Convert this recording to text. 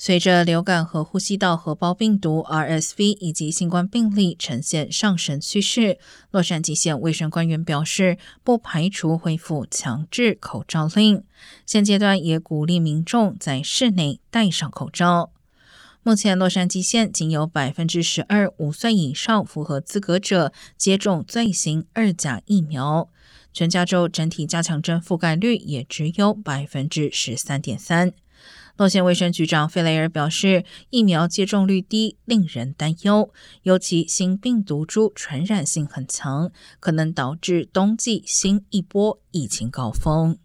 随着流感和呼吸道合胞病毒 （RSV） 以及新冠病例呈现上升趋势，洛杉矶县卫生官员表示，不排除恢复强制口罩令。现阶段也鼓励民众在室内戴上口罩。目前，洛杉矶县仅有百分之十二五岁以上符合资格者接种最新二价疫苗，全加州整体加强针覆盖率也只有百分之十三点三。洛县卫生局长费雷尔表示，疫苗接种率低令人担忧，尤其新病毒株传染性很强，可能导致冬季新一波疫情高峰。